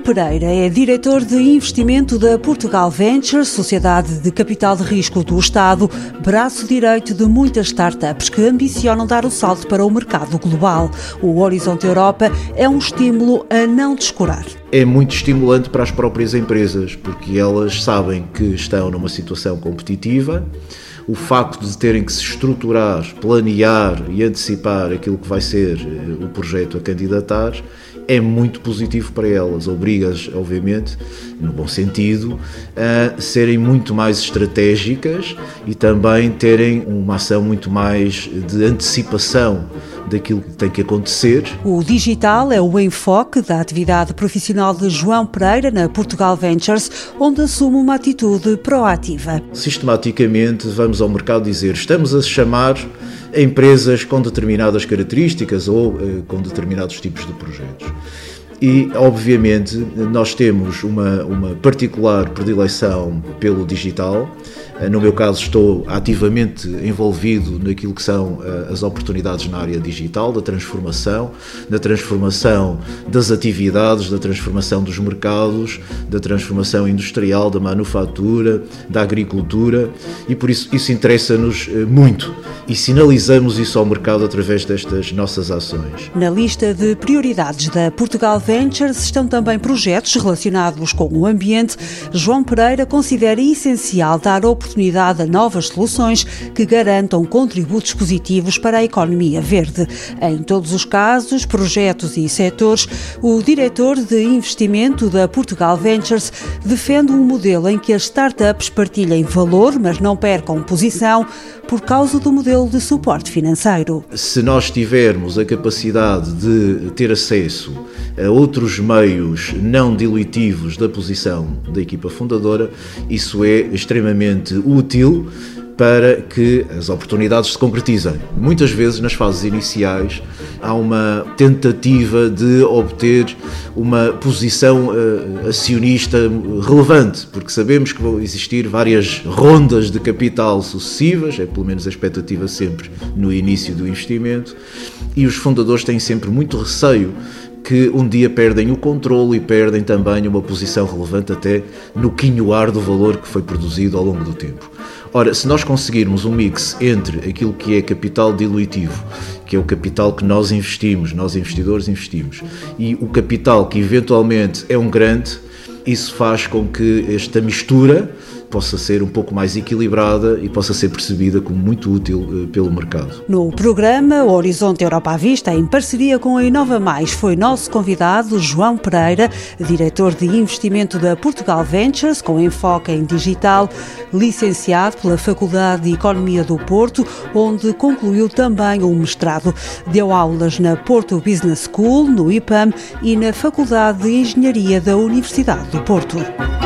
Pereira é diretor de investimento da Portugal Ventures, sociedade de capital de risco do Estado, braço direito de muitas startups que ambicionam dar o salto para o mercado global. O Horizonte Europa é um estímulo a não descurar. É muito estimulante para as próprias empresas, porque elas sabem que estão numa situação competitiva o facto de terem que se estruturar, planear e antecipar aquilo que vai ser eh, o projeto a candidatar é muito positivo para elas. Obriga-as, obviamente, no bom sentido, a serem muito mais estratégicas e também terem uma ação muito mais de antecipação daquilo que tem que acontecer. O digital é o enfoque da atividade profissional de João Pereira na Portugal Ventures, onde assume uma atitude proativa. Sistematicamente vamos ao mercado dizer: estamos a chamar empresas com determinadas características ou eh, com determinados tipos de projetos e, obviamente, nós temos uma, uma particular predileção pelo digital. Eh, no meu caso, estou ativamente envolvido naquilo que são eh, as oportunidades na área digital, da transformação, da transformação das atividades, da transformação dos mercados, da transformação industrial, da manufatura, da agricultura e por isso isso interessa-nos eh, muito e sinalizamos isso ao mercado através destas nossas ações. Na lista de prioridades da Portugal Ventures estão também projetos relacionados com o ambiente. João Pereira considera essencial dar oportunidade a novas soluções que garantam contributos positivos para a economia verde. Em todos os casos, projetos e setores, o diretor de investimento da Portugal Ventures defende um modelo em que as startups partilhem valor, mas não percam posição por causa do modelo de suporte financeiro. Se nós tivermos a capacidade de ter acesso a outros meios não dilutivos da posição da equipa fundadora, isso é extremamente útil para que as oportunidades se concretizem. Muitas vezes, nas fases iniciais, há uma tentativa de obter uma posição uh, acionista relevante, porque sabemos que vão existir várias rondas de capital sucessivas, é pelo menos a expectativa sempre no início do investimento, e os fundadores têm sempre muito receio que um dia perdem o controle e perdem também uma posição relevante até no quinhoar do valor que foi produzido ao longo do tempo. Ora, se nós conseguirmos um mix entre aquilo que é capital diluitivo, que é o capital que nós investimos, nós investidores investimos, e o capital que eventualmente é um grande, isso faz com que esta mistura possa ser um pouco mais equilibrada e possa ser percebida como muito útil eh, pelo mercado. No programa Horizonte Europa à Vista, em parceria com a Inova Mais, foi nosso convidado João Pereira, diretor de investimento da Portugal Ventures, com enfoque em digital, licenciado pela Faculdade de Economia do Porto, onde concluiu também um mestrado. Deu aulas na Porto Business School, no IPAM e na Faculdade de Engenharia da Universidade do Porto.